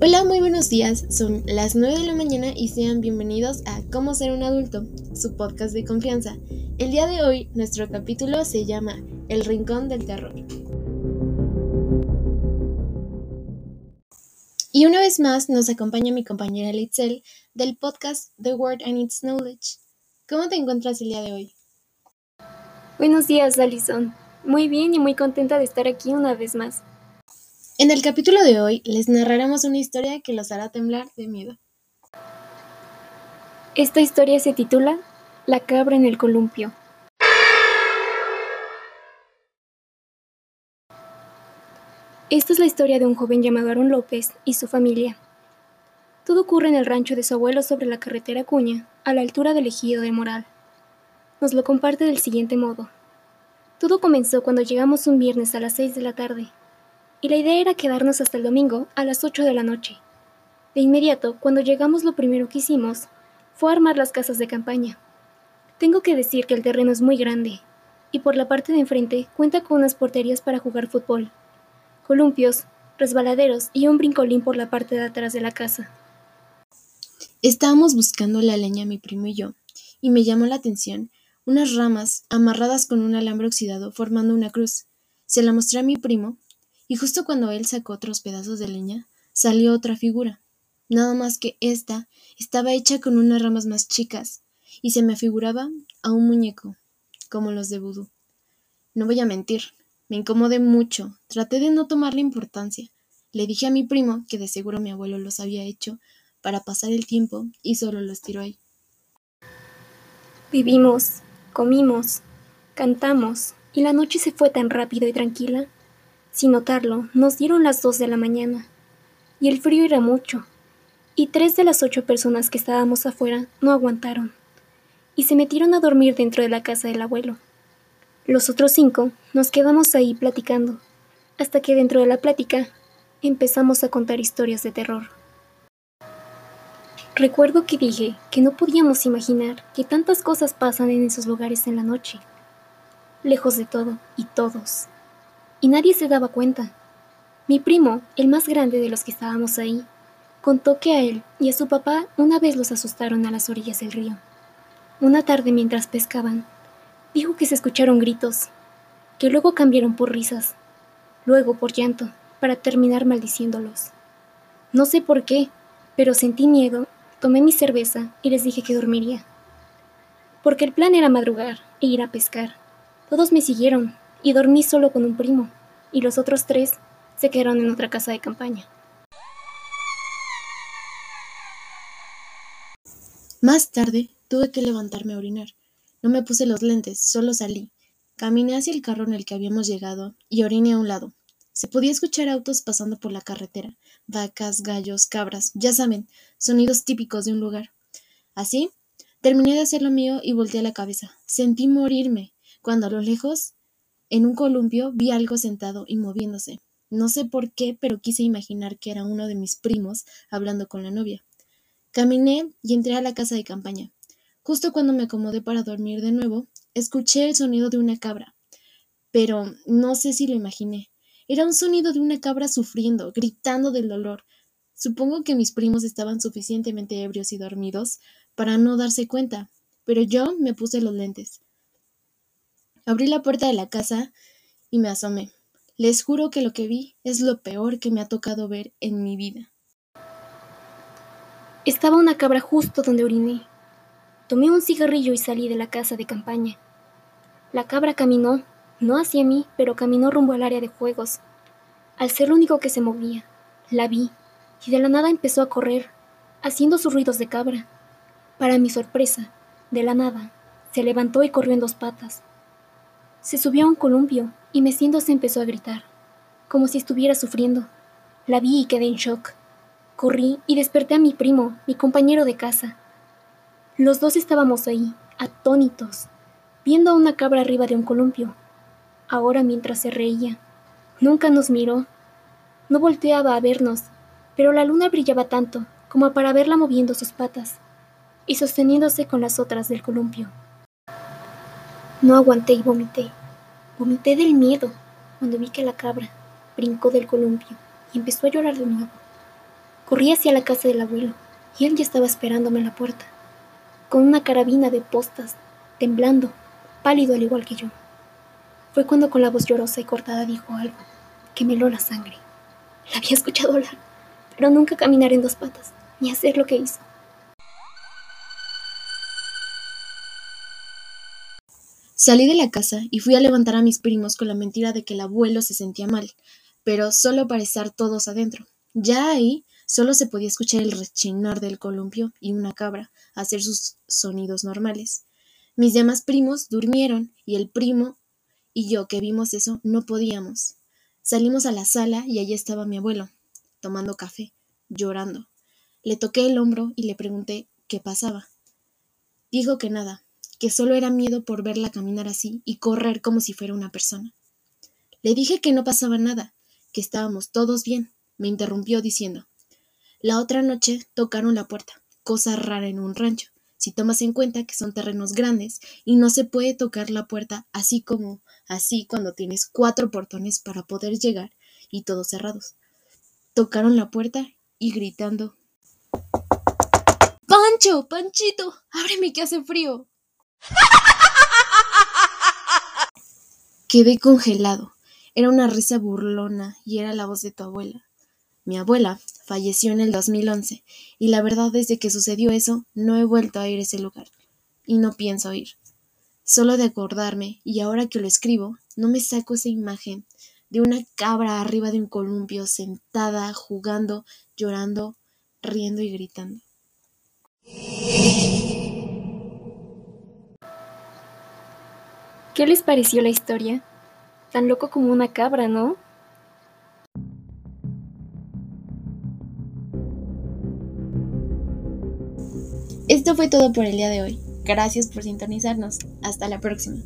Hola, muy buenos días. Son las 9 de la mañana y sean bienvenidos a Cómo ser un adulto, su podcast de confianza. El día de hoy, nuestro capítulo se llama El Rincón del Terror. Y una vez más nos acompaña mi compañera Litzel del podcast The Word and Its Knowledge. ¿Cómo te encuentras el día de hoy? Buenos días, Alison. Muy bien y muy contenta de estar aquí una vez más. En el capítulo de hoy les narraremos una historia que los hará temblar de miedo. Esta historia se titula La cabra en el columpio. Esta es la historia de un joven llamado Aaron López y su familia. Todo ocurre en el rancho de su abuelo sobre la carretera Cuña, a la altura del ejido de Moral. Nos lo comparte del siguiente modo. Todo comenzó cuando llegamos un viernes a las 6 de la tarde y la idea era quedarnos hasta el domingo a las 8 de la noche. De inmediato, cuando llegamos lo primero que hicimos fue armar las casas de campaña. Tengo que decir que el terreno es muy grande, y por la parte de enfrente cuenta con unas porterías para jugar fútbol, columpios, resbaladeros y un brincolín por la parte de atrás de la casa. Estábamos buscando la leña mi primo y yo, y me llamó la atención unas ramas amarradas con un alambre oxidado formando una cruz. Se la mostré a mi primo y justo cuando él sacó otros pedazos de leña, salió otra figura. Nada más que esta estaba hecha con unas ramas más chicas, y se me afiguraba a un muñeco, como los de vudú. No voy a mentir, me incomodé mucho, traté de no tomarle importancia. Le dije a mi primo que de seguro mi abuelo los había hecho para pasar el tiempo y solo los tiró ahí. Vivimos, comimos, cantamos, y la noche se fue tan rápido y tranquila sin notarlo, nos dieron las dos de la mañana, y el frío era mucho, y tres de las ocho personas que estábamos afuera no aguantaron, y se metieron a dormir dentro de la casa del abuelo. Los otros cinco nos quedamos ahí platicando, hasta que dentro de la plática empezamos a contar historias de terror. Recuerdo que dije que no podíamos imaginar que tantas cosas pasan en esos lugares en la noche, lejos de todo y todos y nadie se daba cuenta. Mi primo, el más grande de los que estábamos ahí, contó que a él y a su papá una vez los asustaron a las orillas del río. Una tarde mientras pescaban, dijo que se escucharon gritos, que luego cambiaron por risas, luego por llanto, para terminar maldiciéndolos. No sé por qué, pero sentí miedo, tomé mi cerveza y les dije que dormiría. Porque el plan era madrugar e ir a pescar. Todos me siguieron, y dormí solo con un primo, y los otros tres se quedaron en otra casa de campaña. Más tarde tuve que levantarme a orinar. No me puse los lentes, solo salí. Caminé hacia el carro en el que habíamos llegado y oriné a un lado. Se podía escuchar autos pasando por la carretera, vacas, gallos, cabras, ya saben, sonidos típicos de un lugar. Así, terminé de hacer lo mío y volteé la cabeza. Sentí morirme, cuando a lo lejos en un columpio vi algo sentado y moviéndose. No sé por qué, pero quise imaginar que era uno de mis primos hablando con la novia. Caminé y entré a la casa de campaña. Justo cuando me acomodé para dormir de nuevo, escuché el sonido de una cabra. Pero no sé si lo imaginé. Era un sonido de una cabra sufriendo, gritando del dolor. Supongo que mis primos estaban suficientemente ebrios y dormidos para no darse cuenta, pero yo me puse los lentes. Abrí la puerta de la casa y me asomé. Les juro que lo que vi es lo peor que me ha tocado ver en mi vida. Estaba una cabra justo donde oriné. Tomé un cigarrillo y salí de la casa de campaña. La cabra caminó, no hacia mí, pero caminó rumbo al área de juegos. Al ser lo único que se movía, la vi, y de la nada empezó a correr, haciendo sus ruidos de cabra. Para mi sorpresa, de la nada, se levantó y corrió en dos patas. Se subió a un columpio y meciéndose empezó a gritar, como si estuviera sufriendo. La vi y quedé en shock. Corrí y desperté a mi primo, mi compañero de casa. Los dos estábamos ahí, atónitos, viendo a una cabra arriba de un columpio. Ahora mientras se reía, nunca nos miró. No volteaba a vernos, pero la luna brillaba tanto como para verla moviendo sus patas y sosteniéndose con las otras del columpio. No aguanté y vomité. Vomité del miedo cuando vi que la cabra brincó del columpio y empezó a llorar de nuevo. Corrí hacia la casa del abuelo y él ya estaba esperándome en la puerta, con una carabina de postas, temblando, pálido al igual que yo. Fue cuando con la voz llorosa y cortada dijo algo que me heló la sangre. La había escuchado hablar, pero nunca caminar en dos patas, ni hacer lo que hizo. Salí de la casa y fui a levantar a mis primos con la mentira de que el abuelo se sentía mal, pero solo para estar todos adentro. Ya ahí solo se podía escuchar el rechinar del columpio y una cabra hacer sus sonidos normales. Mis demás primos durmieron y el primo y yo que vimos eso no podíamos. Salimos a la sala y allí estaba mi abuelo, tomando café, llorando. Le toqué el hombro y le pregunté qué pasaba. Dijo que nada, que solo era miedo por verla caminar así y correr como si fuera una persona. Le dije que no pasaba nada, que estábamos todos bien. Me interrumpió diciendo La otra noche tocaron la puerta, cosa rara en un rancho, si tomas en cuenta que son terrenos grandes y no se puede tocar la puerta así como así cuando tienes cuatro portones para poder llegar y todos cerrados. Tocaron la puerta y gritando Pancho, Panchito, ábreme que hace frío. Quedé congelado. Era una risa burlona y era la voz de tu abuela. Mi abuela falleció en el 2011 y la verdad desde que sucedió eso no he vuelto a ir a ese lugar y no pienso ir. Solo de acordarme y ahora que lo escribo no me saco esa imagen de una cabra arriba de un columpio sentada, jugando, llorando, riendo y gritando. ¿Qué les pareció la historia? Tan loco como una cabra, ¿no? Esto fue todo por el día de hoy. Gracias por sintonizarnos. Hasta la próxima.